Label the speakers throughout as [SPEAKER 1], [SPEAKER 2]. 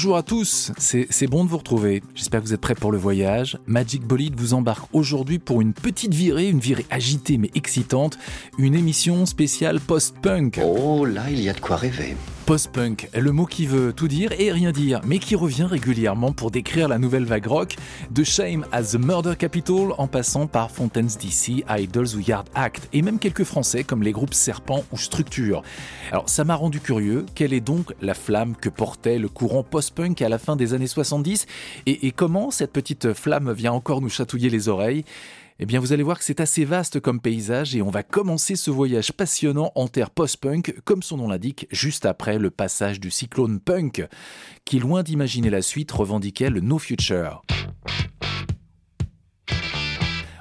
[SPEAKER 1] Bonjour à tous, c'est bon de vous retrouver. J'espère que vous êtes prêts pour le voyage. Magic Bolide vous embarque aujourd'hui pour une petite virée, une virée agitée mais excitante, une émission spéciale post-punk.
[SPEAKER 2] Oh là, il y a de quoi rêver.
[SPEAKER 1] Post-punk, le mot qui veut tout dire et rien dire, mais qui revient régulièrement pour décrire la nouvelle vague rock, de Shame as the Murder Capital en passant par Fontaines DC, Idols ou Yard Act, et même quelques français comme les groupes Serpent ou Structure. Alors ça m'a rendu curieux, quelle est donc la flamme que portait le courant post-punk à la fin des années 70 et, et comment cette petite flamme vient encore nous chatouiller les oreilles? Eh bien, vous allez voir que c'est assez vaste comme paysage et on va commencer ce voyage passionnant en terre post-punk, comme son nom l'indique, juste après le passage du cyclone punk, qui, loin d'imaginer la suite, revendiquait le No Future.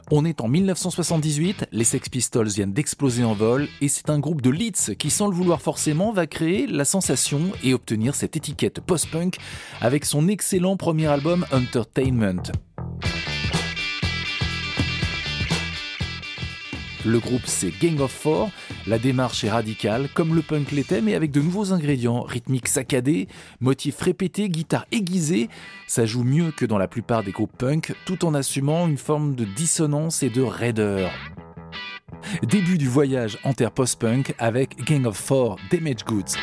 [SPEAKER 1] On est en 1978, les Sex Pistols viennent d'exploser en vol et c'est un groupe de Leeds qui, sans le vouloir forcément, va créer la sensation et obtenir cette étiquette post-punk avec son excellent premier album Entertainment. Le groupe c'est Gang of Four, la démarche est radicale comme le punk l'était mais avec de nouveaux ingrédients, rythmiques saccadés, motifs répétés, guitare aiguisée, ça joue mieux que dans la plupart des groupes punk tout en assumant une forme de dissonance et de raideur. Début du voyage en terre post-punk avec Gang of Four Damage Goods.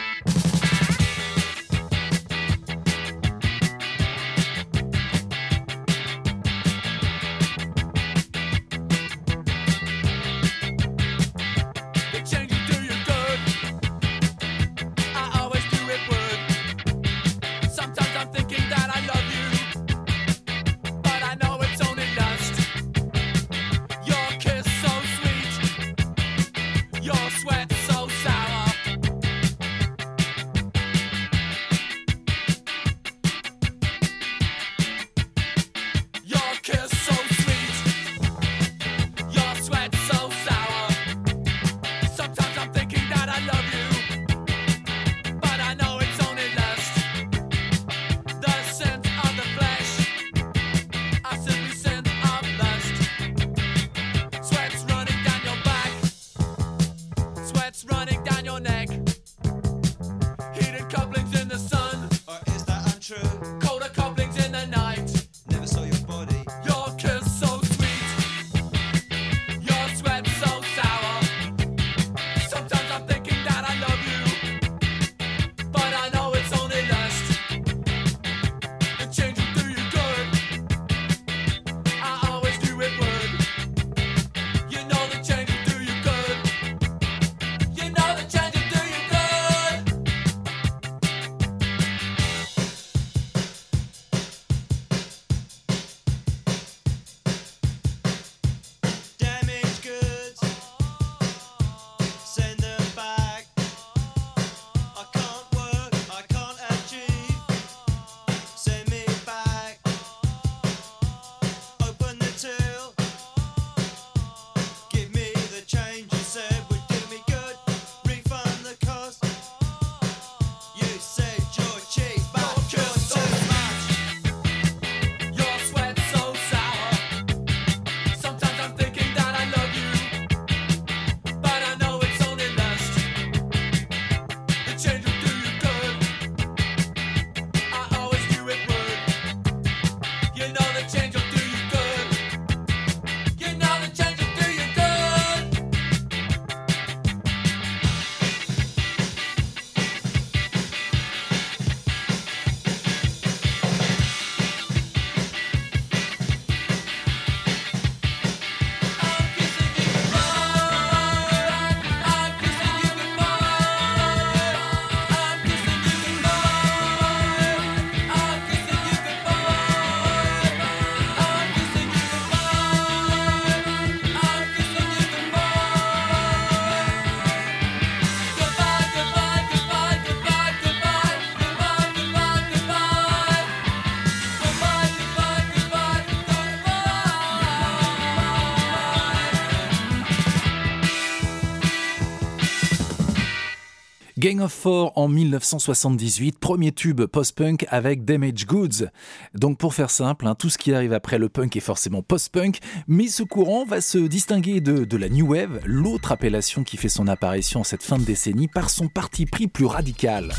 [SPEAKER 1] Gang of Four en 1978, premier tube post-punk avec Damage Goods. Donc pour faire simple, hein, tout ce qui arrive après le punk est forcément post-punk, mais ce courant va se distinguer de, de la New Wave, l'autre appellation qui fait son apparition en cette fin de décennie, par son parti pris plus radical.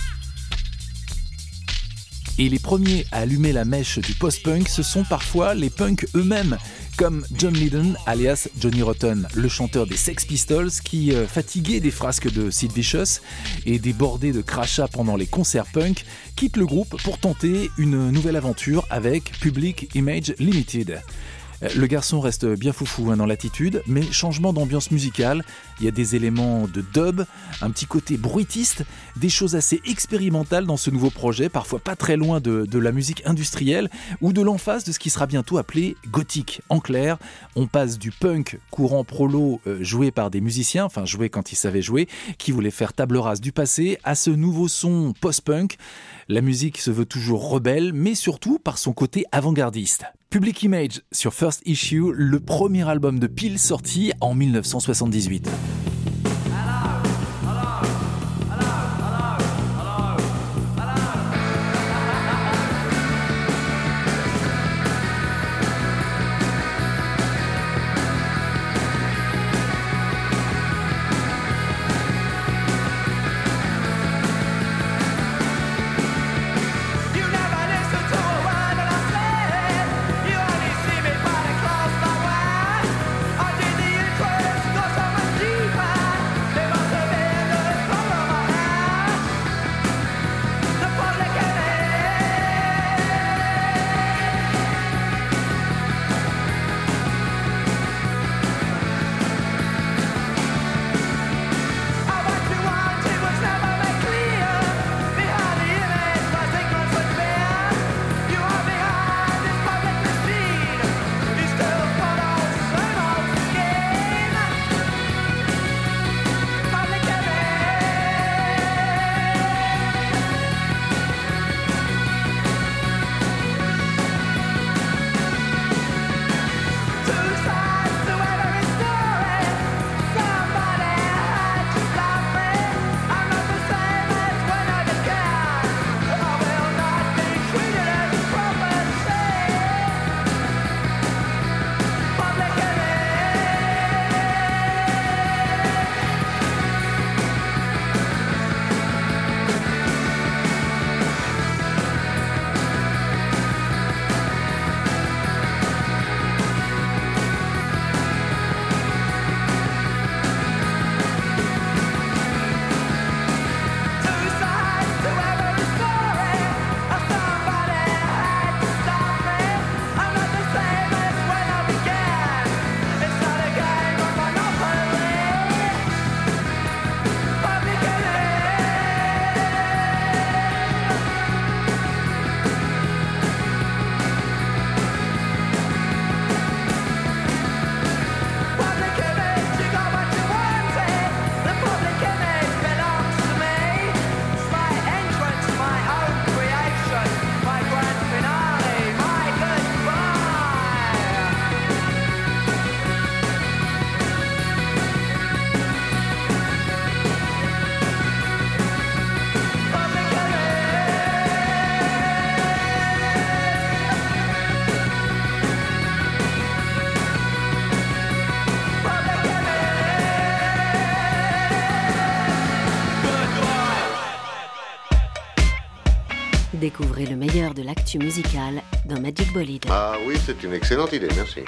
[SPEAKER 1] Et les premiers à allumer la mèche du post-punk, ce sont parfois les punks eux-mêmes, comme John Lydon, alias Johnny Rotten, le chanteur des Sex Pistols, qui, euh, fatigué des frasques de Sid Vicious et des bordées de crachats pendant les concerts punk, quitte le groupe pour tenter une nouvelle aventure avec Public Image Limited. Euh, le garçon reste bien foufou hein, dans l'attitude, mais changement d'ambiance musicale. Il y a des éléments de dub, un petit côté bruitiste, des choses assez expérimentales dans ce nouveau projet, parfois pas très loin de, la musique industrielle ou de l'emphase de ce qui sera bientôt appelé gothique. En clair, on passe du punk courant prolo euh, joué par des musiciens, enfin joué quand ils savaient jouer, qui voulaient faire table rase du passé, à ce nouveau son post-punk. La musique se veut toujours rebelle, mais surtout par son côté avant-gardiste. Public Image sur First Issue, le premier album de Peel sorti en 1978.
[SPEAKER 3] Découvrez le meilleur de l'actu musical dans Magic Bolide.
[SPEAKER 2] Ah oui, c'est une excellente idée, merci.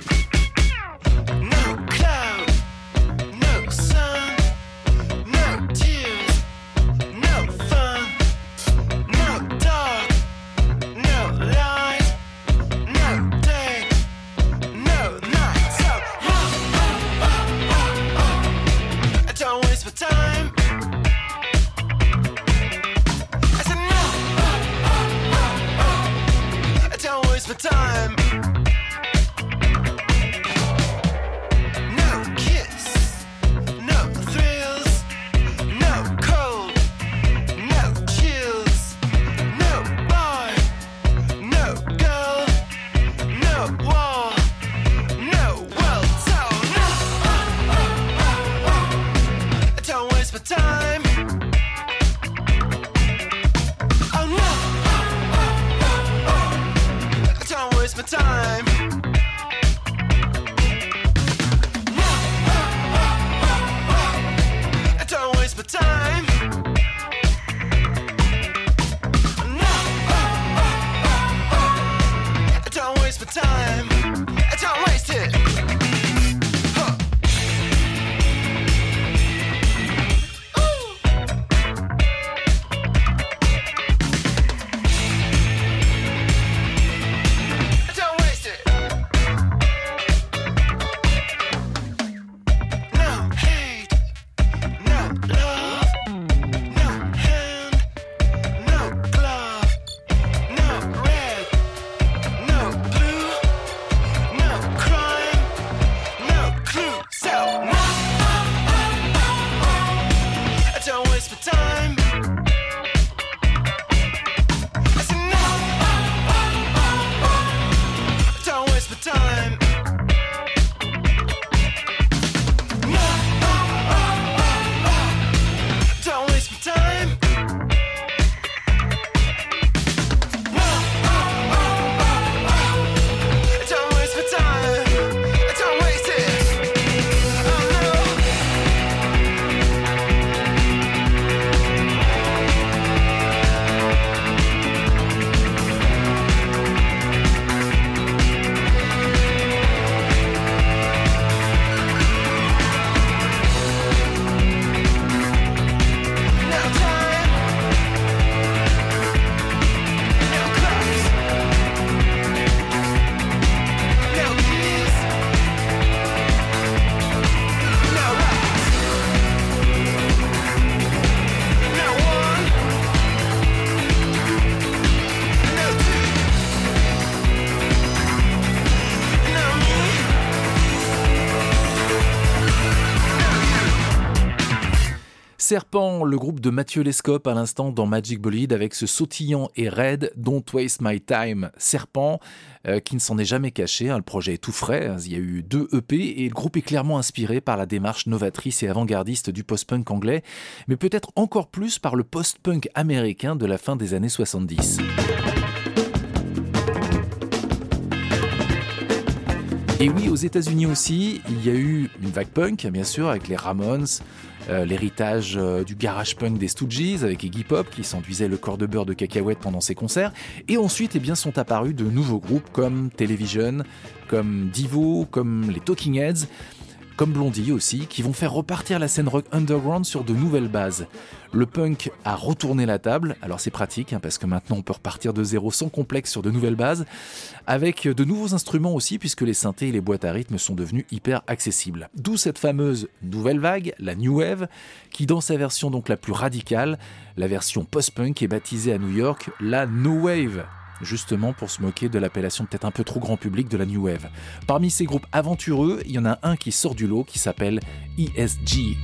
[SPEAKER 1] Serpent, le groupe de Mathieu Lescope à l'instant dans Magic Bolide avec ce sautillant et raide Don't Waste My Time. Serpent, euh, qui ne s'en est jamais caché, hein, le projet est tout frais, hein, il y a eu deux EP et le groupe est clairement inspiré par la démarche novatrice et avant-gardiste du post-punk anglais, mais peut-être encore plus par le post-punk américain de la fin des années 70. Et oui, aux États-Unis aussi, il y a eu une vague punk, bien sûr, avec les Ramones, euh, l'héritage euh, du garage punk des Stooges avec Iggy Pop qui s'enduisait le corps de beurre de cacahuète pendant ses concerts. Et ensuite, eh bien, sont apparus de nouveaux groupes comme Television, comme Divo, comme les Talking Heads comme Blondie aussi, qui vont faire repartir la scène rock underground sur de nouvelles bases. Le punk a retourné la table, alors c'est pratique, hein, parce que maintenant on peut repartir de zéro sans complexe sur de nouvelles bases, avec de nouveaux instruments aussi, puisque les synthés et les boîtes à rythme sont devenus hyper accessibles. D'où cette fameuse nouvelle vague, la New Wave, qui dans sa version donc la plus radicale, la version post-punk est baptisée à New York la No Wave justement pour se moquer de l'appellation peut-être un peu trop grand public de la New Wave. Parmi ces groupes aventureux, il y en a un qui sort du lot qui s'appelle ESG.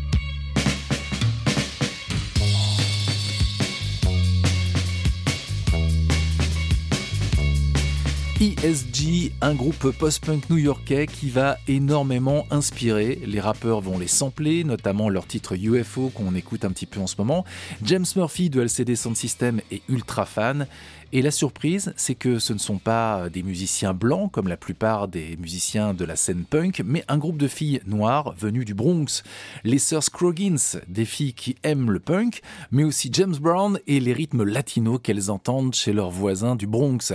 [SPEAKER 1] ESG, un groupe post-punk new-yorkais qui va énormément inspirer. Les rappeurs vont les sampler, notamment leur titre UFO qu'on écoute un petit peu en ce moment. James Murphy de LCD Sound System est ultra fan. Et la surprise, c'est que ce ne sont pas des musiciens blancs comme la plupart des musiciens de la scène punk, mais un groupe de filles noires venues du Bronx. Les sœurs Scroggins, des filles qui aiment le punk, mais aussi James Brown et les rythmes latinos qu'elles entendent chez leurs voisins du Bronx.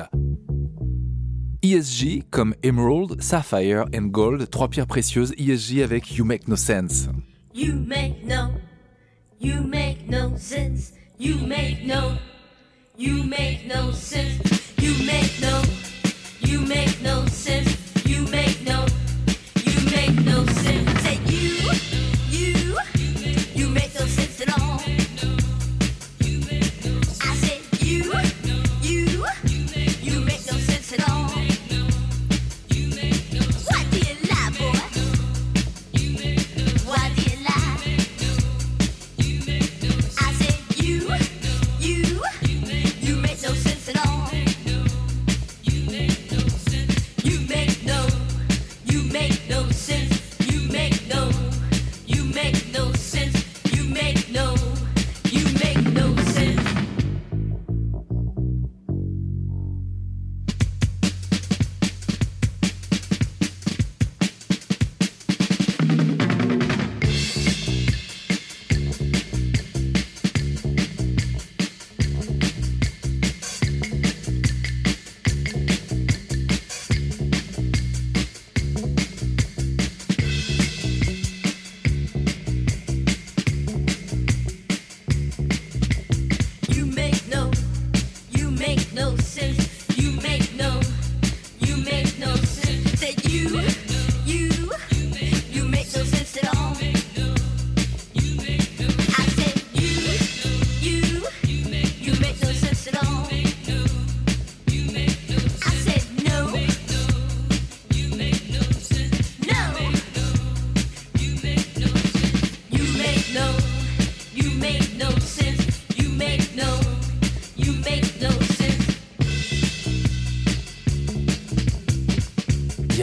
[SPEAKER 1] ESG comme Emerald, Sapphire and Gold, trois pierres précieuses ESG avec You Make No Sense. You make no, you make no sense, you make no, you make no sense, you make no, you make no sense,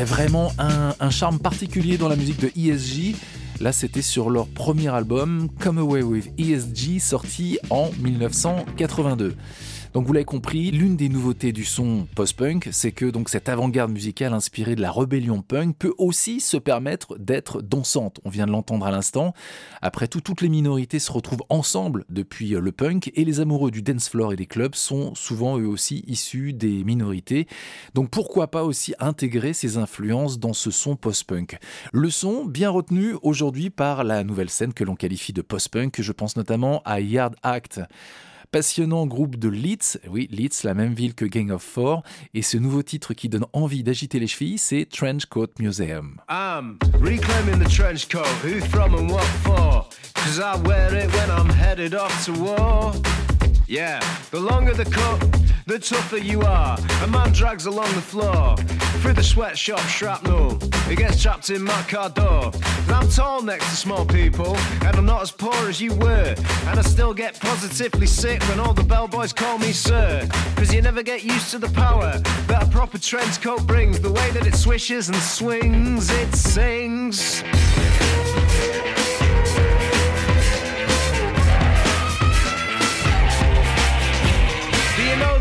[SPEAKER 1] vraiment un, charme particulier dans la musique de ESG. Là, c'était sur leur premier album, Come Away with ESG, sorti en 1982. Donc vous l'avez compris, l'une des nouveautés du son post-punk, c'est que donc cette avant-garde musicale inspirée de la rébellion punk peut aussi se permettre d'être dansante. On vient de l'entendre à l'instant. Après tout, toutes les minorités se retrouvent ensemble depuis le punk et les amoureux du dance floor et des clubs sont souvent eux aussi issus des minorités. Donc pourquoi pas aussi intégrer ces influences dans ce son post-punk? Le son bien retenu aujourd'hui par la nouvelle scène que l'on qualifie de post-punk, je pense notamment à Yard Act passionnant groupe de Leeds, oui Leeds, la même ville que Gang of Four, et ce nouveau titre qui donne envie d'agiter les chevilles, c'est Trench Coat Museum.
[SPEAKER 4] Yeah, the longer the cut, the tougher you are. A man drags along the floor through the sweatshop shrapnel. He gets trapped in my car door. And I'm tall next to small people, and I'm not as poor as you were. And I still get positively sick when all the bellboys call me sir. Cause you never get used to the power that a proper trench coat brings. The way that it swishes and swings, it sings.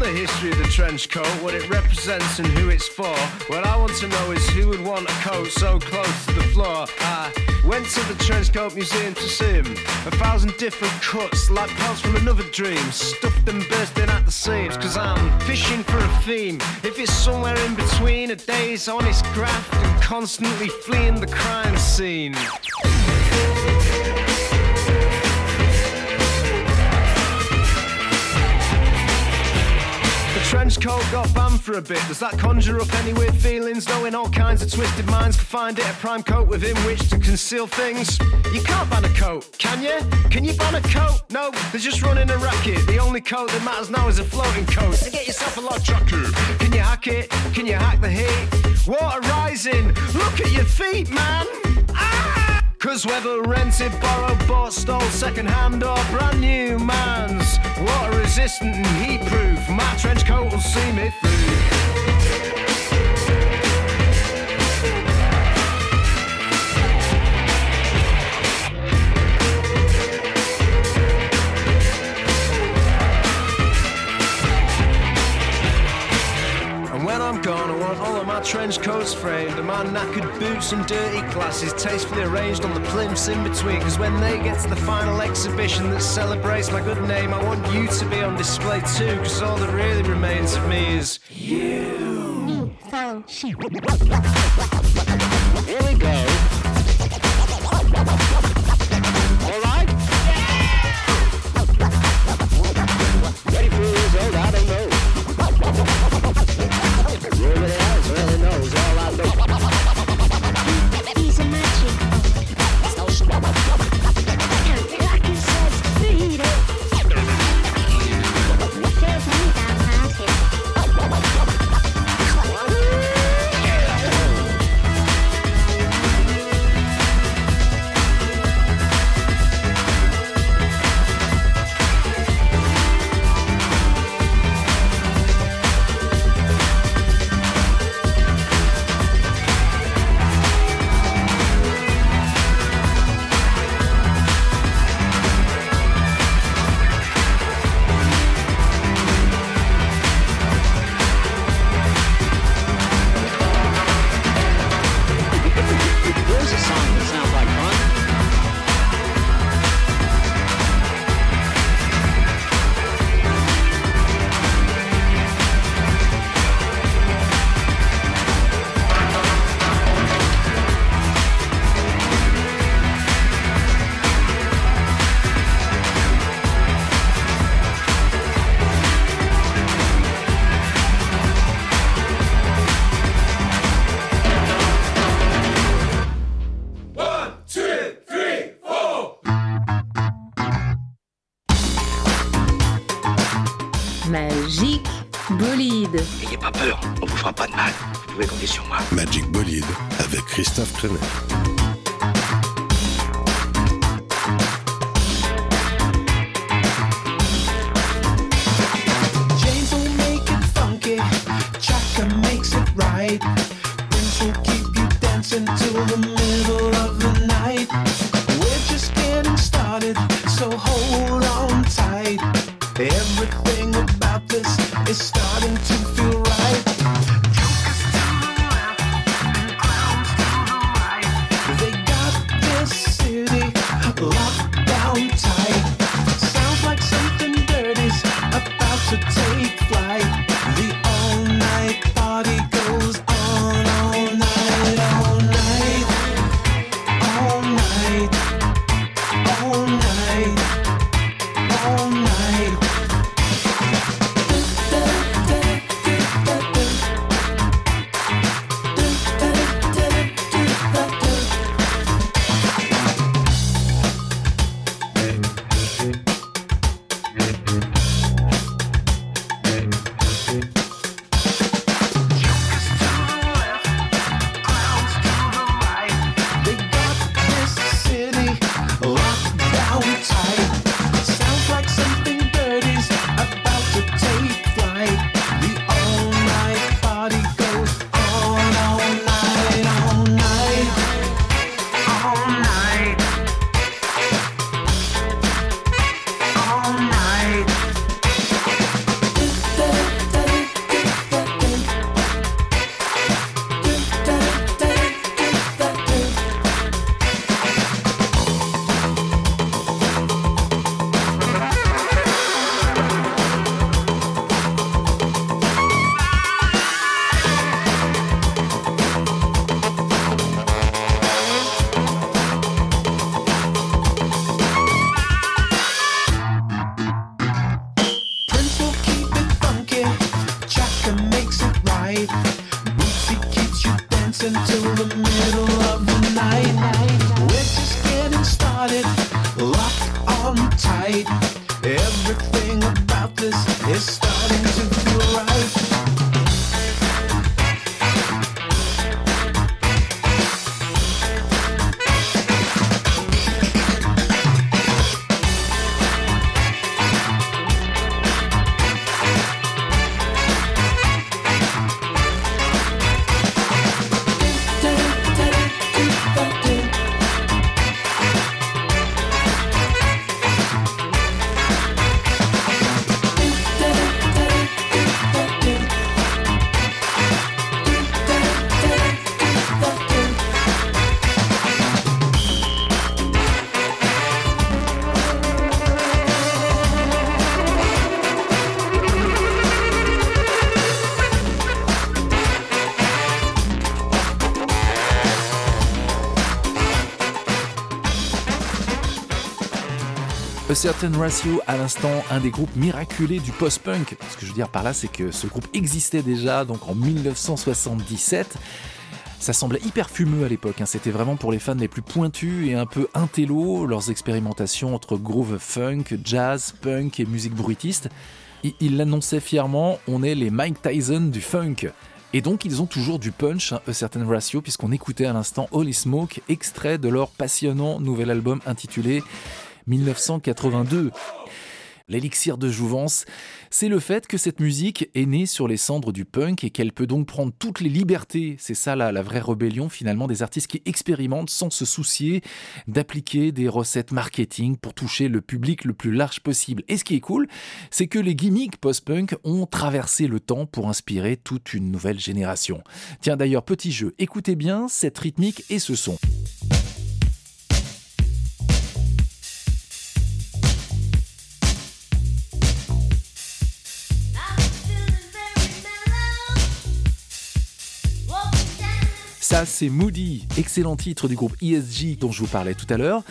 [SPEAKER 4] The history of the trench coat, what it represents and who it's for. What I want to know is who would want a coat so close to the floor. I went to the trench coat museum to see him. A thousand different cuts, like parts from another dream. Stuffed and bursting at the seams, cause I'm fishing for a theme. If it's somewhere in between a day's honest graft and constantly fleeing the crime scene. Trench coat got banned for a bit. Does that conjure up any weird feelings? Knowing all kinds of twisted minds can find it a prime coat within which to conceal things. You can't ban a coat, can you? Can you ban a coat? No, they're just running a racket. The only coat that matters now is a floating coat. So get yourself a log jacket. Can you hack it? Can you hack the heat? Water rising. Look at your feet, man. Cause whether rented, borrowed, bought, stole, second hand or brand new man's Water resistant and heat proof, my trench coat will see me through trench coats framed, a man knackered boots and dirty glasses tastefully arranged on the plimps in between. Cause when they get to the final exhibition that celebrates my good name, I want you to be on display too, cause all that really remains of me is you. Here we go. Ready for years old, I don't know.
[SPEAKER 5] N'ayez
[SPEAKER 3] pas peur, on vous fera pas de mal. Vous pouvez compter sur moi.
[SPEAKER 6] Magic Bolide avec Christophe Kremer.
[SPEAKER 1] Certain Ratio à l'instant, un des groupes miraculés du post-punk. Ce que je veux dire par là, c'est que ce groupe existait déjà donc en 1977. Ça semblait hyper fumeux à l'époque, hein. c'était vraiment pour les fans les plus pointus et un peu intello, leurs expérimentations entre groove funk, jazz, punk et musique bruitiste. Ils l'annonçaient fièrement, on est les Mike Tyson du funk. Et donc ils ont toujours du punch, un certain ratio, puisqu'on écoutait à l'instant Holy Smoke, extrait de leur passionnant nouvel album intitulé 1982. L'élixir de jouvence, c'est le fait que cette musique est née sur les cendres du punk et qu'elle peut donc prendre toutes les libertés. C'est ça la, la vraie rébellion finalement des artistes qui expérimentent sans se soucier d'appliquer des recettes marketing pour toucher le public le plus large possible. Et ce qui est cool, c'est que les gimmicks post-punk ont traversé le temps pour inspirer toute une nouvelle génération. Tiens d'ailleurs, petit jeu, écoutez bien cette rythmique et ce son. C'est Moody, excellent titre du groupe ESG dont je vous parlais tout à l'heure.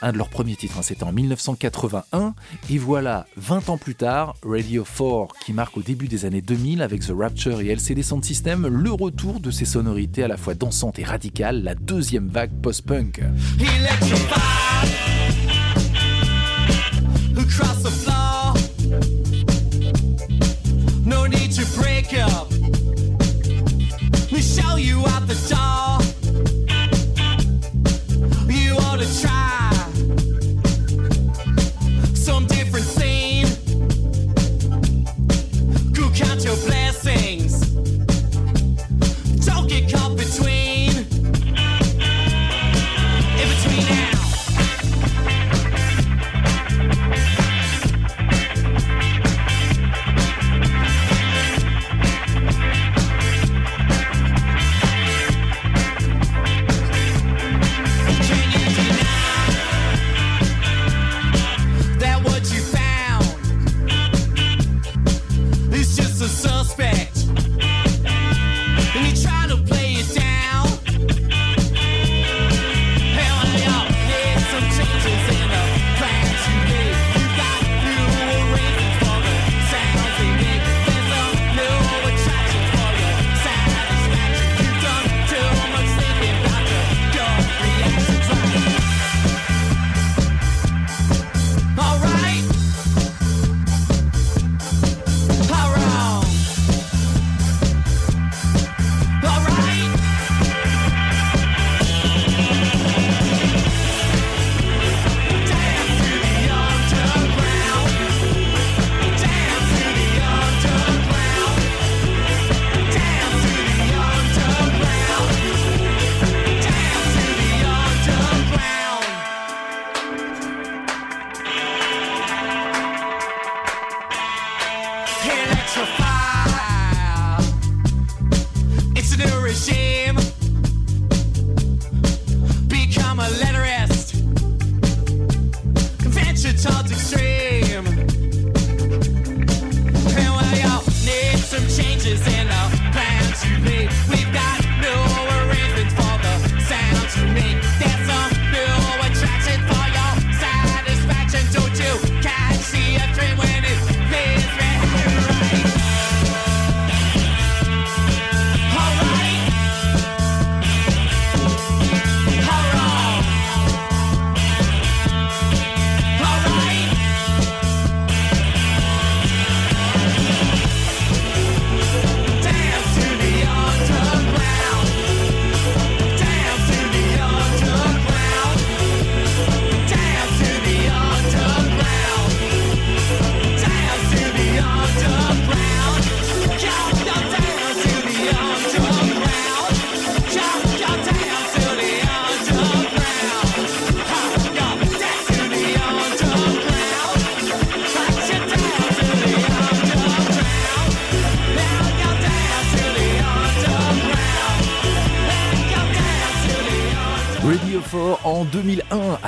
[SPEAKER 1] Un de leurs premiers titres, hein, c'était en 1981. Et voilà, 20 ans plus tard, Radio 4, qui marque au début des années 2000 avec The Rapture et LCD Sound System, le retour de ces sonorités à la fois dansantes et radicales, la deuxième vague post-punk.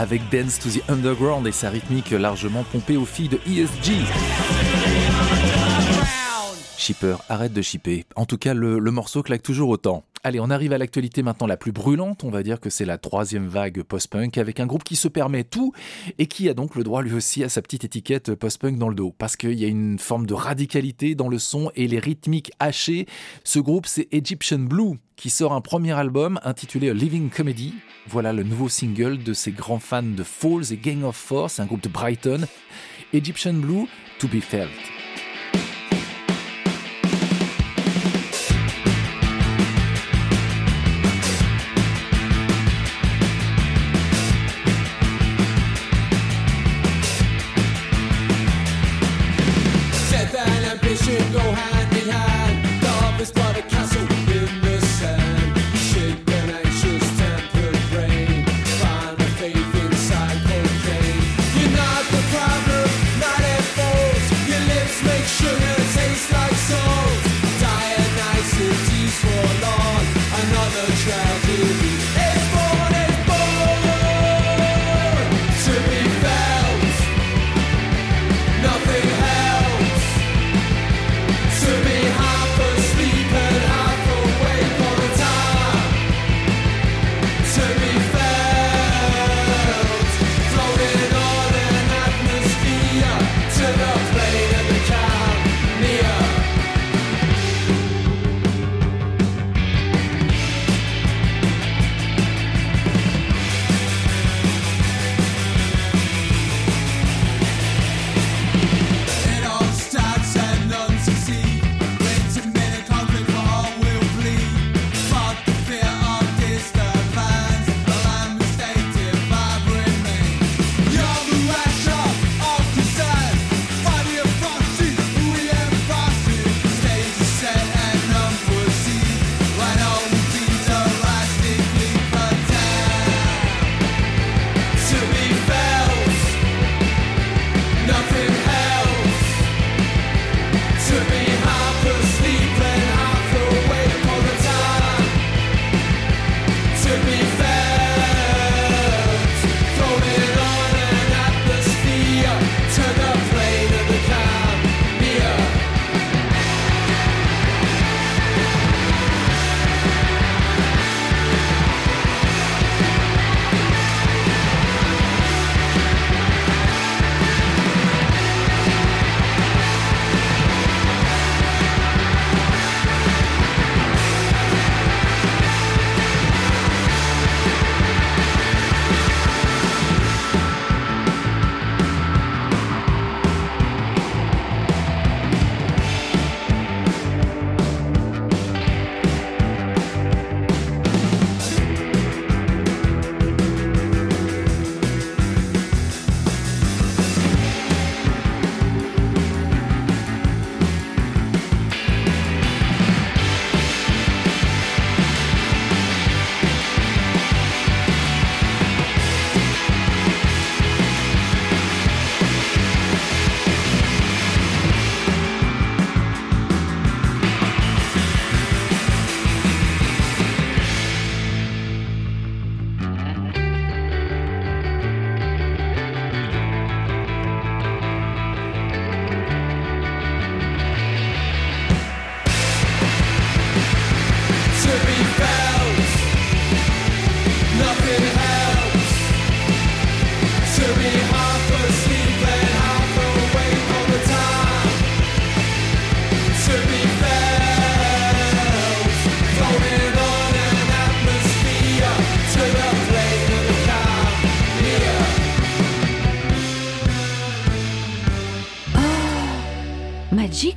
[SPEAKER 1] Avec Dance to the Underground et sa rythmique largement pompée aux filles de ESG. Shipper, arrête de shipper. En tout cas, le, le morceau claque toujours autant.
[SPEAKER 7] Allez, on arrive à l'actualité maintenant la plus brûlante. On va dire que c'est la troisième vague post-punk avec un groupe qui se permet tout et qui a donc le droit lui aussi à sa petite étiquette post-punk dans le dos. Parce qu'il y a une forme de radicalité dans le son et les rythmiques hachées. Ce groupe, c'est Egyptian Blue qui sort un premier album intitulé Living Comedy. Voilà le nouveau single de ses grands fans de Falls et Gang of Force, un groupe de Brighton. Egyptian Blue, To Be Felt.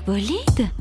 [SPEAKER 7] Bolide?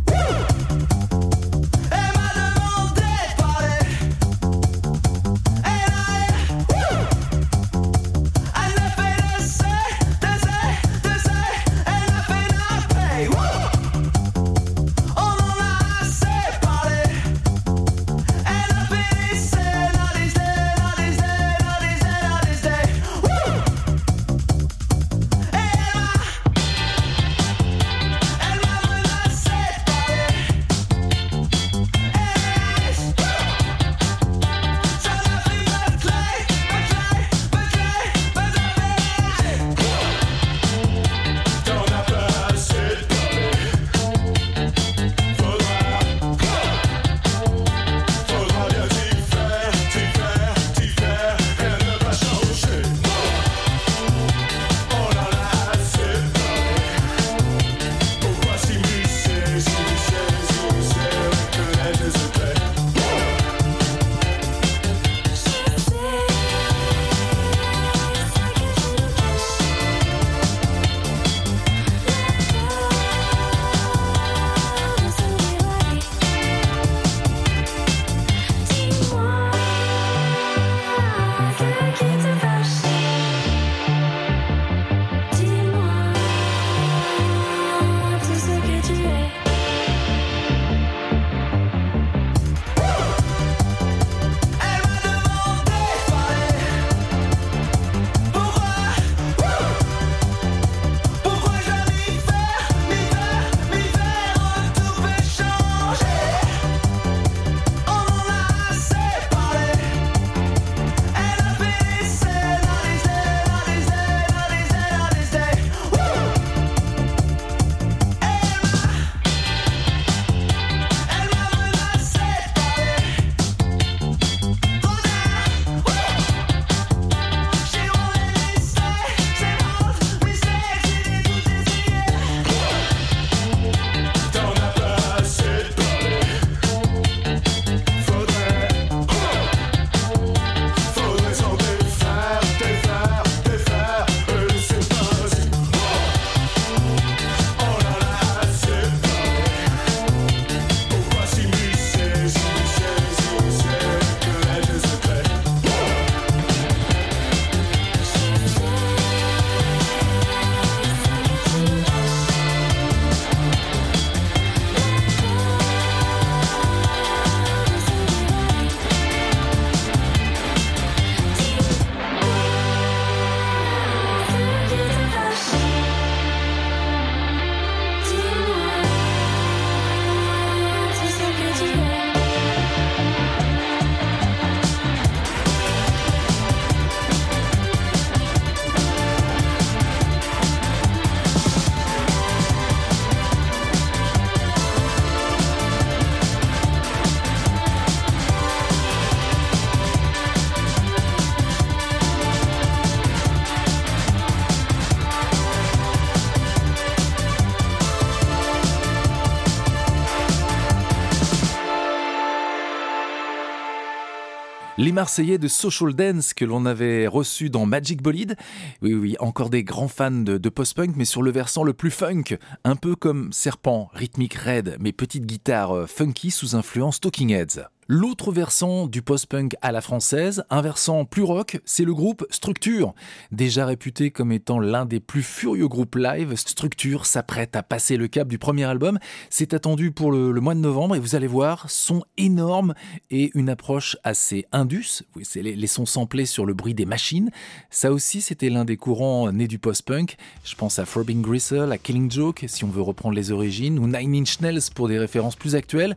[SPEAKER 8] Les Marseillais de Social Dance que l'on avait reçus dans Magic Bolide. Oui, oui, encore des grands fans de, de post-punk, mais sur le versant le plus funk. Un peu comme Serpent, rythmique raide, mais petite guitare euh, funky sous influence Talking Heads. L'autre versant du post-punk à la française, un versant plus rock, c'est le groupe Structure. Déjà réputé comme étant l'un des plus furieux groupes live, Structure s'apprête à passer le cap du premier album. C'est attendu pour le, mois de novembre et vous allez voir, son énorme et une approche assez indus. C'est les, les sons samplés sur le bruit des machines. Ça aussi, c'était l'un des courants nés du post-punk. Je pense à Throbbing Gristle, à Killing Joke, si on veut reprendre les origines, ou Nine Inch Nails pour des références plus actuelles.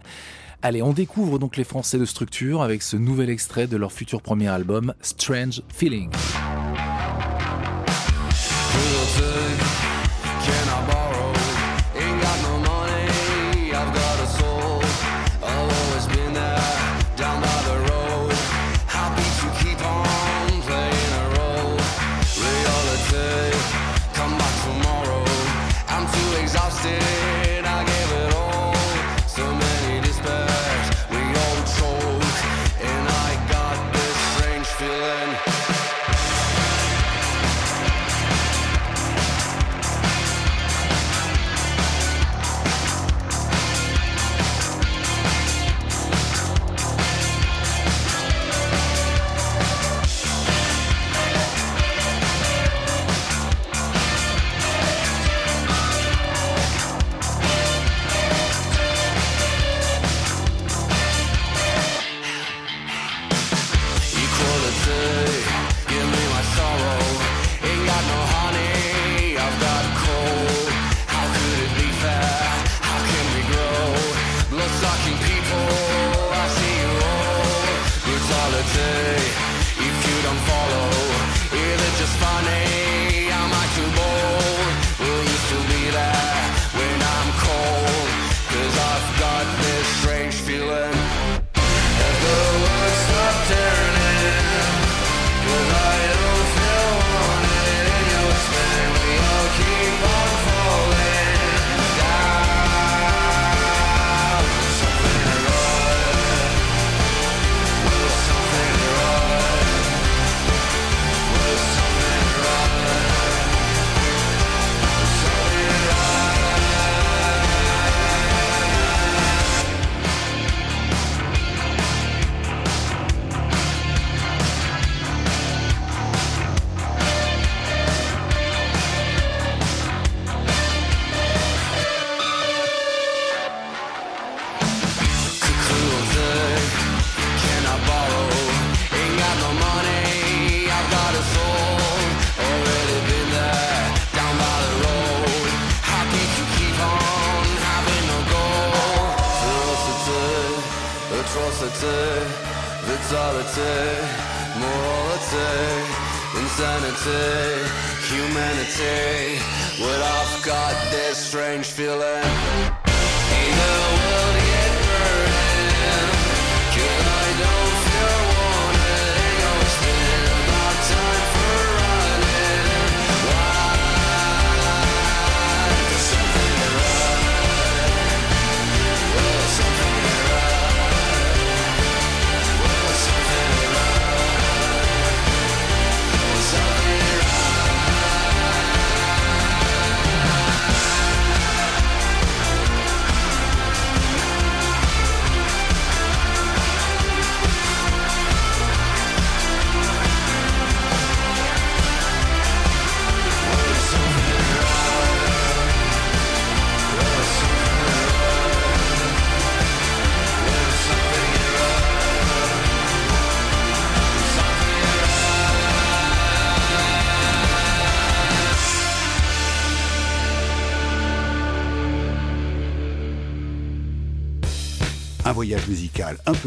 [SPEAKER 8] Allez, on découvre donc les Français de structure avec ce nouvel extrait de leur futur premier album, Strange Feeling.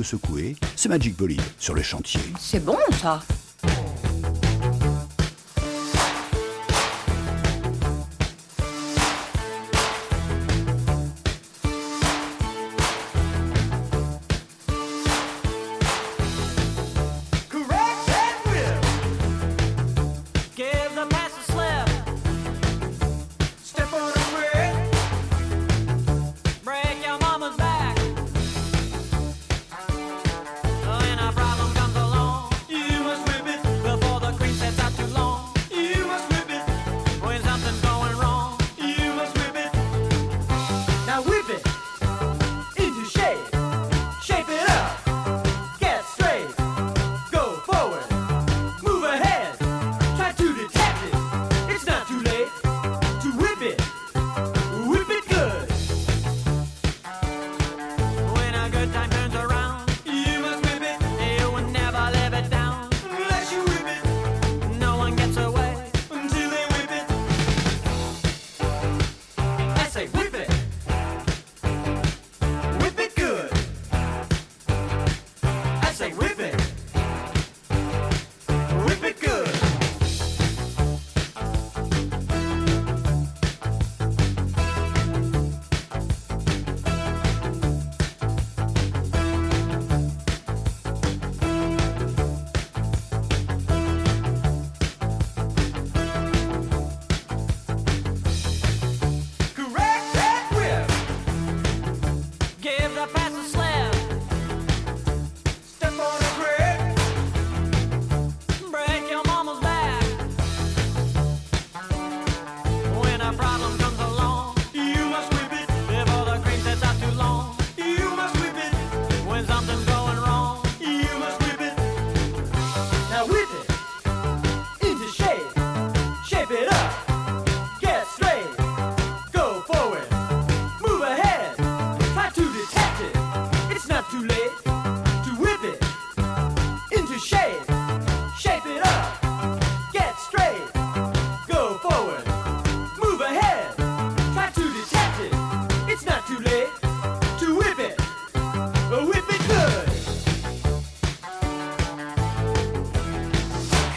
[SPEAKER 6] Secoué, c'est Magic Bolide sur le chantier.
[SPEAKER 9] C'est bon ça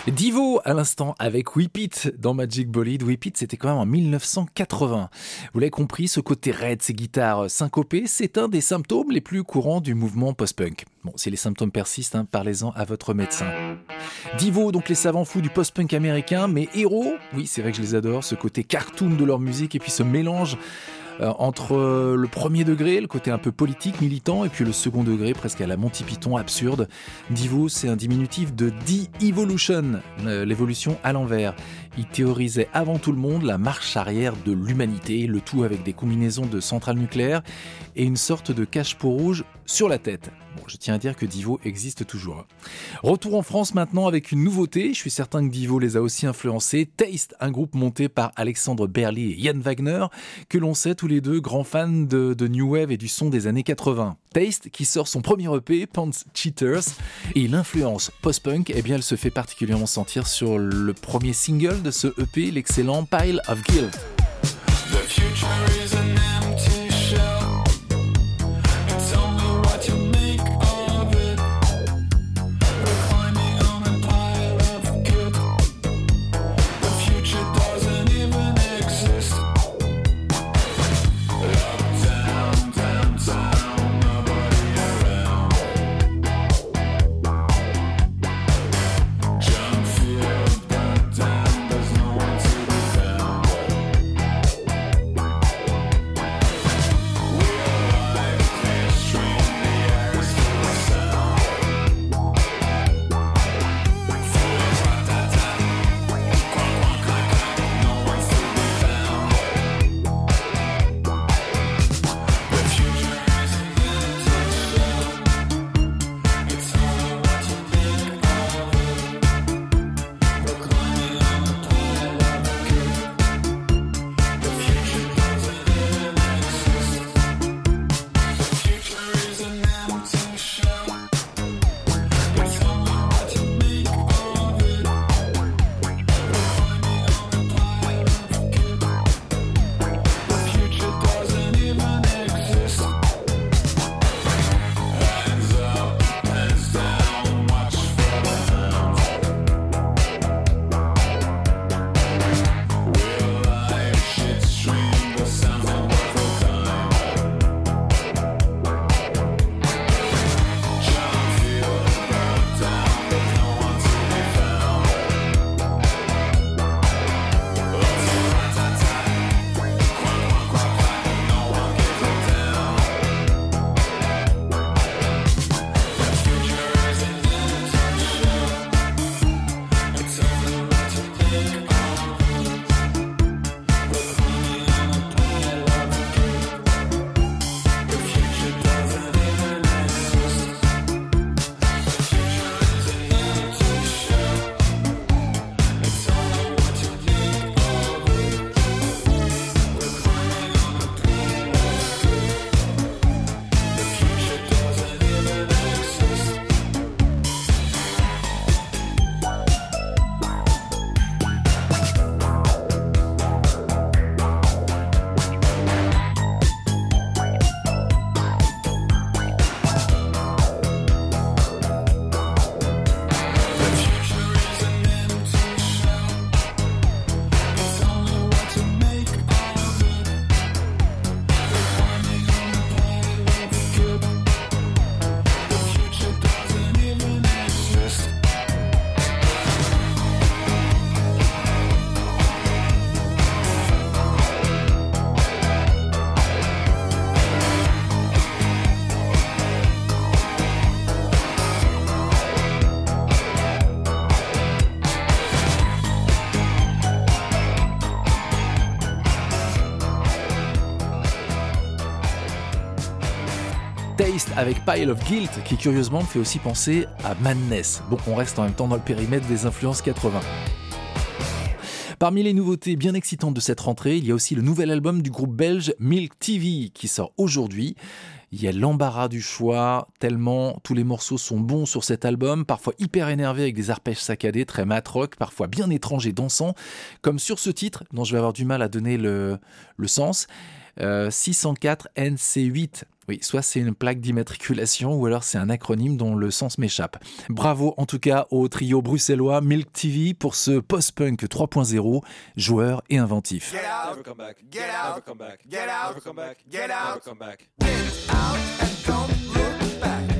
[SPEAKER 1] Divo à l'instant avec Whip It dans Magic Bolide. Whip It c'était quand même en 1980. Vous l'avez compris, ce côté raid, ces guitares syncopées, c'est un des symptômes les plus courants du mouvement post-punk. Bon, si les symptômes persistent, hein, parlez-en à votre médecin. Divo, donc les savants fous du post-punk américain, mais héros, oui c'est vrai que je les adore, ce côté cartoon de leur musique et puis ce mélange entre euh, le premier degré, le côté un peu politique, militant, et puis le second degré, presque à la Monty Python absurde. Divo, c'est un diminutif de De-Evolution, euh, l'évolution à l'envers. Il théorisait avant tout le monde la marche arrière de l'humanité, le tout avec des combinaisons de centrales nucléaires et une sorte de cache-peau rouge sur la tête. Bon, je tiens à dire que Divo existe toujours. Retour en France maintenant avec une nouveauté. Je suis certain que Divo les a aussi influencés. Taste, un groupe monté par Alexandre Berly et Yann Wagner, que l'on sait tous les deux grands fans de, New Wave et du son des années 80. Taste qui sort son premier EP, Pants Cheaters, et l'influence post-punk, eh bien, elle se fait particulièrement sentir sur le premier single de ce EP, l'excellent Pile of Guilt. Avec Pile of Guilt qui curieusement me fait aussi penser à Madness. Bon, on reste en même temps dans le périmètre des influences 80. Parmi les nouveautés bien excitantes de cette rentrée, il y a aussi le nouvel album du groupe belge Milk TV qui sort aujourd'hui. Il y a l'embarras du choix, tellement tous les morceaux sont bons sur cet album, parfois hyper énervés avec des arpèges saccadés, très mat rock, parfois bien étranges et dansants, comme sur ce titre dont je vais avoir du mal à donner le sens.
[SPEAKER 10] 604 NC8. Oui, soit c'est une plaque d'immatriculation ou alors c'est un acronyme dont le sens m'échappe. Bravo en tout cas au trio bruxellois Milk TV pour ce post-punk 3.0, joueur et inventif. Get out, come back. Get out, come back. Get out, come back. Get out, come back. Get out and don't look back.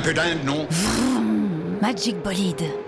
[SPEAKER 11] Un peu dingue, non
[SPEAKER 3] Magic Bolide.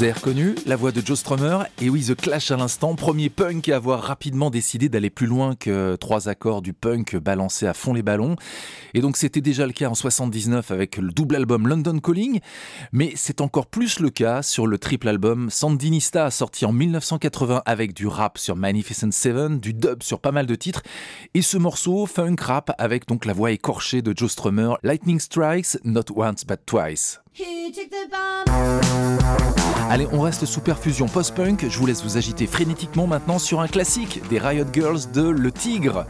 [SPEAKER 1] Vous avez reconnu la voix de Joe Strummer Et oui, The Clash à l'instant, premier punk à avoir rapidement décidé d'aller plus loin que trois accords du punk balancés à fond les ballons. Et donc c'était déjà le cas en 79 avec le double album London Calling, mais c'est encore plus le cas sur le triple album Sandinista sorti en 1980 avec du rap sur Magnificent Seven, du dub sur pas mal de titres, et ce morceau funk rap avec donc la voix écorchée de Joe Strummer, Lightning Strikes, Not Once But Twice. Allez, on reste sous perfusion post-punk. Je vous laisse vous agiter frénétiquement maintenant sur un classique des Riot Girls de Le Tigre.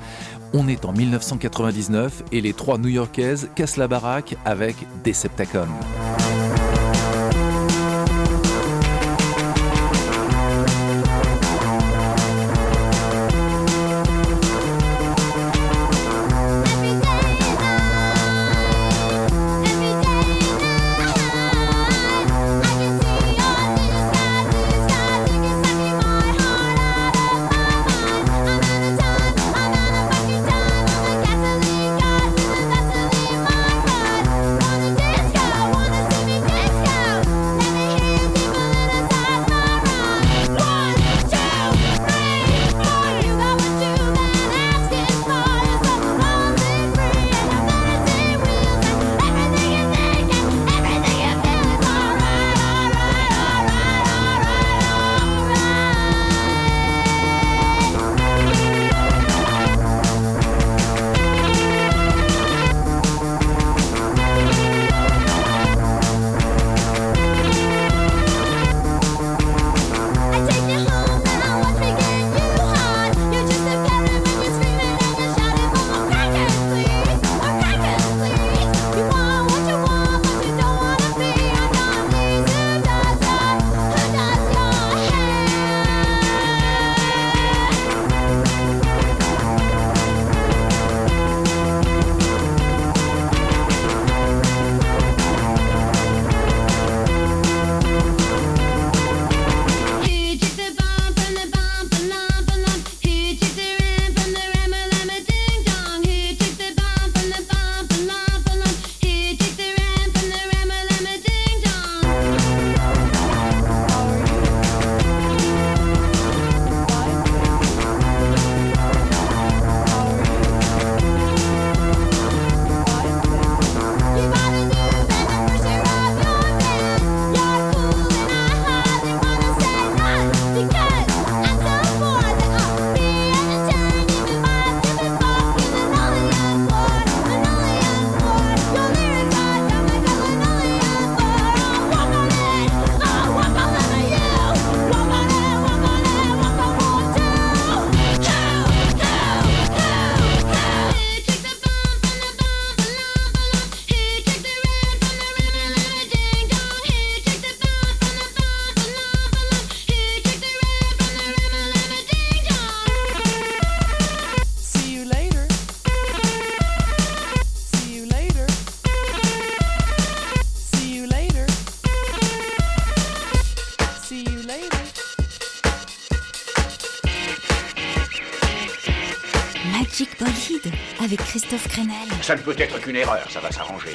[SPEAKER 1] On est en 1999 et les trois New-Yorkaises cassent la baraque avec Deceptacon.
[SPEAKER 9] Ça ne peut être qu'une erreur, ça va s'arranger.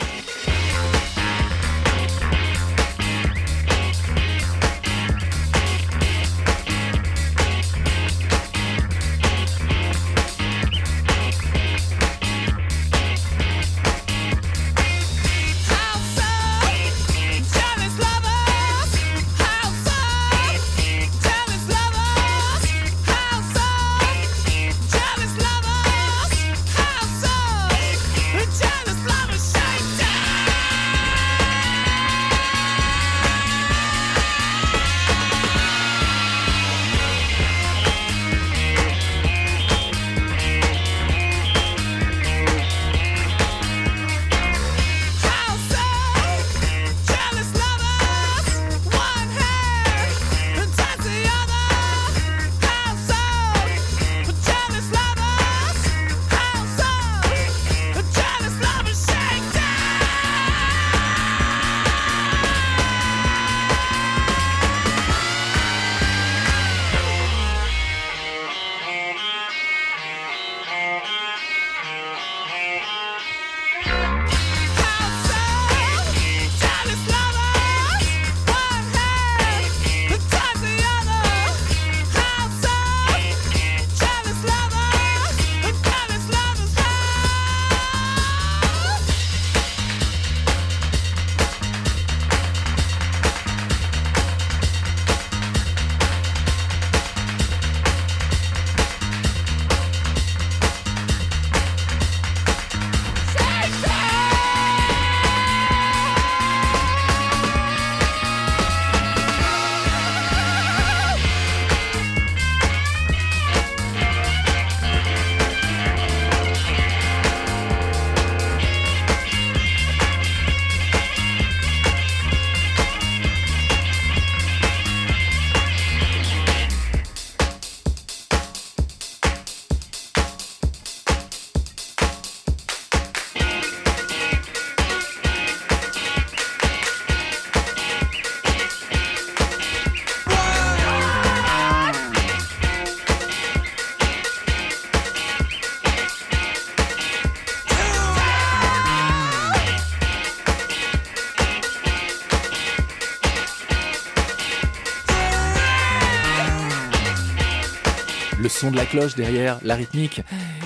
[SPEAKER 1] De la cloche derrière, la rythmique,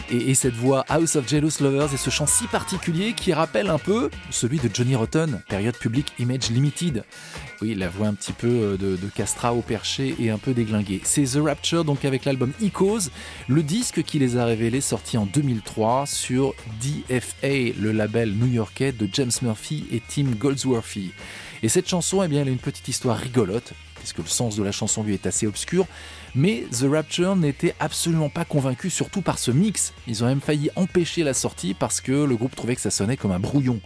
[SPEAKER 1] et, cette voix House of Jealous Lovers et ce chant si particulier qui rappelle un peu celui de Johnny Rotten, période public Image Limited. Oui, la voix un petit peu euh, de, Castra au perché et un peu déglinguée. C'est The Rapture, donc avec l'album Echoes, le disque qui les a révélés sorti en 2003 sur DFA, le label new-yorkais de James Murphy et Tim Goldsworthy. Et cette chanson, eh bien, elle a une petite histoire rigolote, puisque le sens de la chanson lui est assez obscur, mais The Rapture n'était absolument pas convaincu, surtout par ce mix. Ils ont même failli empêcher la sortie parce que le groupe trouvait que ça sonnait comme un brouillon.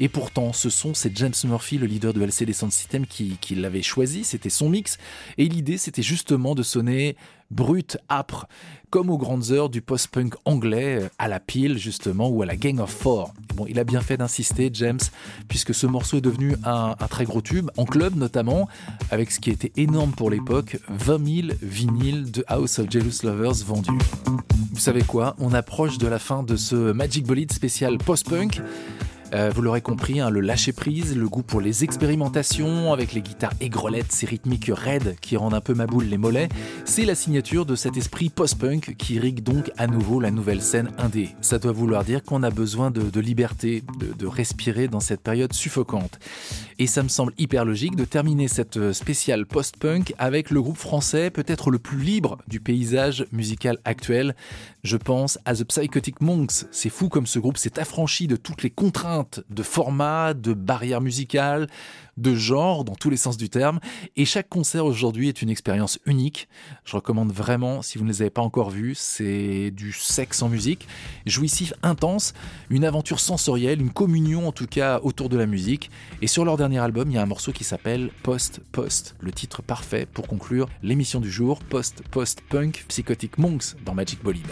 [SPEAKER 1] Et pourtant, ce son, c'est James Murphy, le leader de LCD Sound System, qui, qui l'avait choisi, c'était son mix. Et l'idée, c'était justement de sonner brut, âpre, comme aux grandes heures du post-punk anglais, euh, à la pile justement, ou à la Gang of Four. Bon, il a bien fait d'insister, James, puisque ce morceau est devenu un, un, très gros tube, en club notamment, avec ce qui était énorme pour l'époque, 20 000 vinyles de House of Jealous Lovers vendus. Vous savez quoi? On approche de la fin de ce Magic Bolide spécial post-punk. Euh, vous l'aurez compris, hein, le lâcher-prise, le goût pour les expérimentations, avec les guitares aigrelettes, ces rythmiques raides qui rendent un peu ma boule les mollets, c'est la signature de cet esprit post-punk qui irrigue donc à nouveau la nouvelle scène indé. Ça doit vouloir dire qu'on a besoin de, liberté, de, de, respirer dans cette période suffocante. Et ça me semble hyper logique de terminer cette spéciale post-punk avec le groupe français peut-être le plus libre du paysage musical actuel. Je pense à The Psychotic Monks. C'est fou comme ce groupe s'est affranchi de toutes les contraintes de format, de barrières musicales, de genre dans tous les sens du terme. Et chaque concert aujourd'hui est une expérience unique. Je recommande vraiment, si vous ne les avez pas encore vus, c'est du sexe en musique, jouissif intense, une aventure sensorielle, une communion en tout cas autour de la musique. Et sur leur dernier album, il y a un morceau qui s'appelle Post Post, le titre parfait pour conclure l'émission du jour, Post Post Punk Psychotic Monks dans Magic Bolide.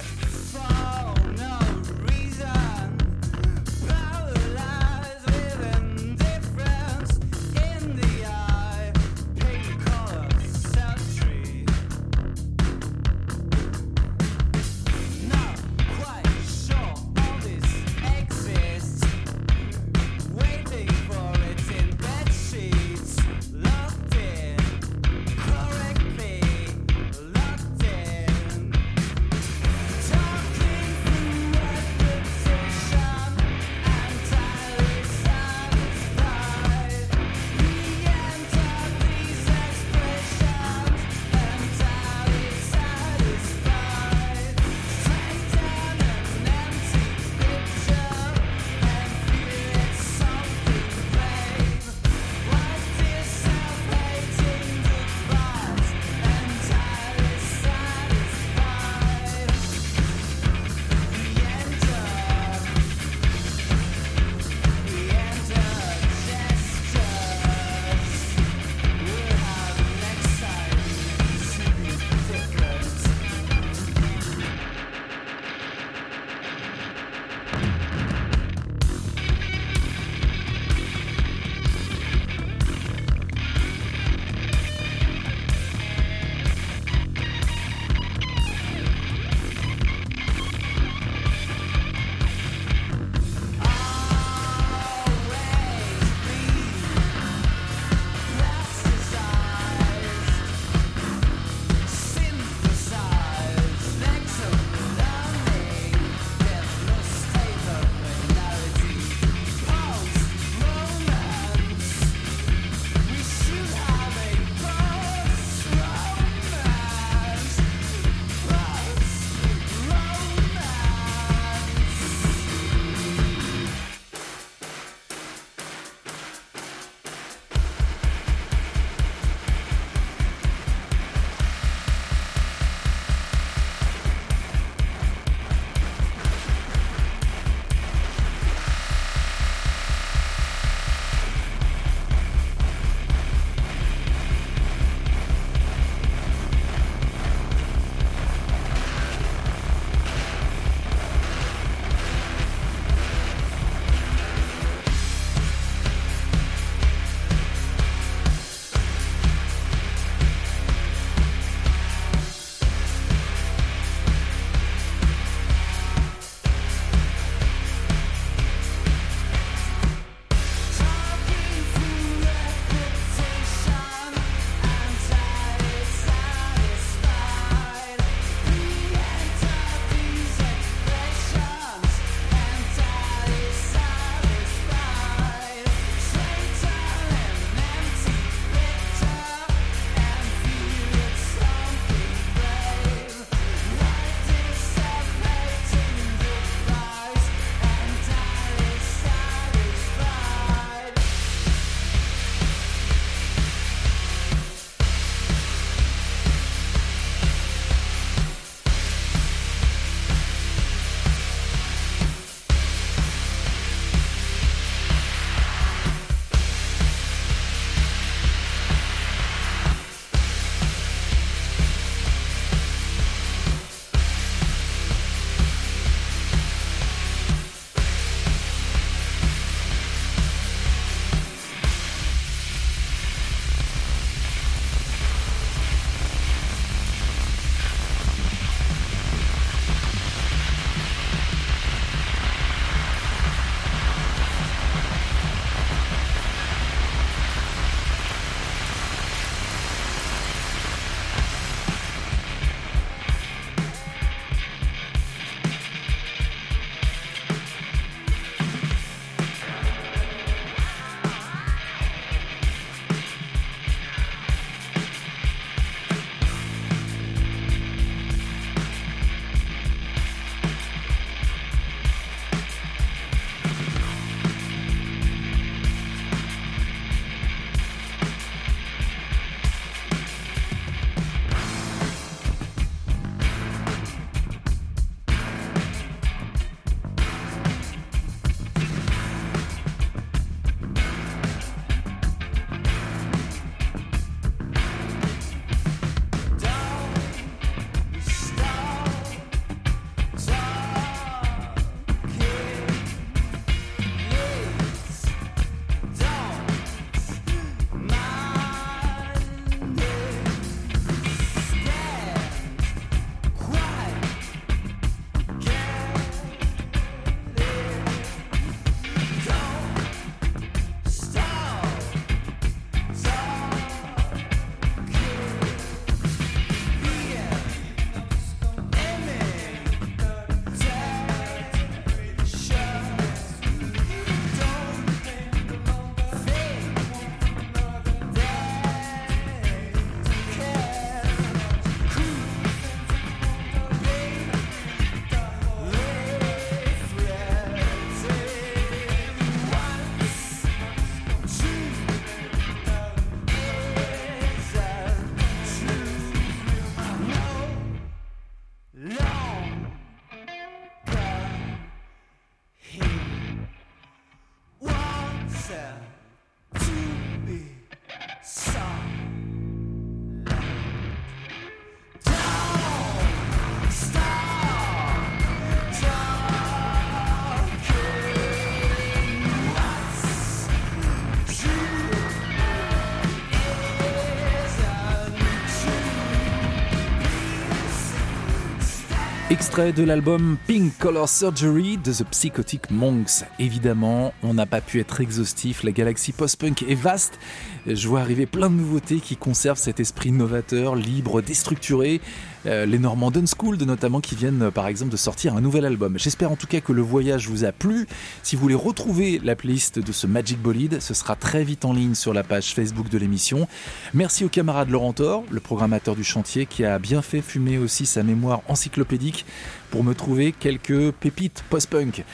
[SPEAKER 1] Extrait de l'album Pink Color Surgery de The Psychotic Monks. Évidemment, on n'a pas pu être exhaustif, la galaxie post-punk est vaste. Je vois arriver plein de nouveautés qui conservent cet esprit novateur, libre, déstructuré. Euh, les Normands School notamment qui viennent euh, par exemple de sortir un nouvel album. J'espère en tout cas que le voyage vous a plu. Si vous voulez retrouver la playlist de ce Magic Bolide, ce sera très vite en ligne sur la page Facebook de l'émission. Merci au camarade Laurent Thor, le programmateur du chantier, qui a bien fait fumer aussi sa mémoire encyclopédique pour me trouver quelques pépites post-punk.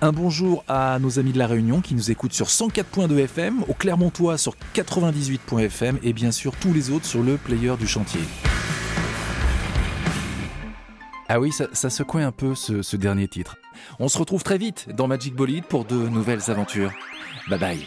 [SPEAKER 1] Un bonjour à nos amis de la Réunion qui nous écoutent sur 104.2 FM, au Clermontois sur 98.fm et bien sûr tous les autres sur le player du chantier. Ah oui, ça, secouait un peu ce, ce dernier titre. On se retrouve très vite dans Magic Bolide pour de nouvelles aventures. Bye bye.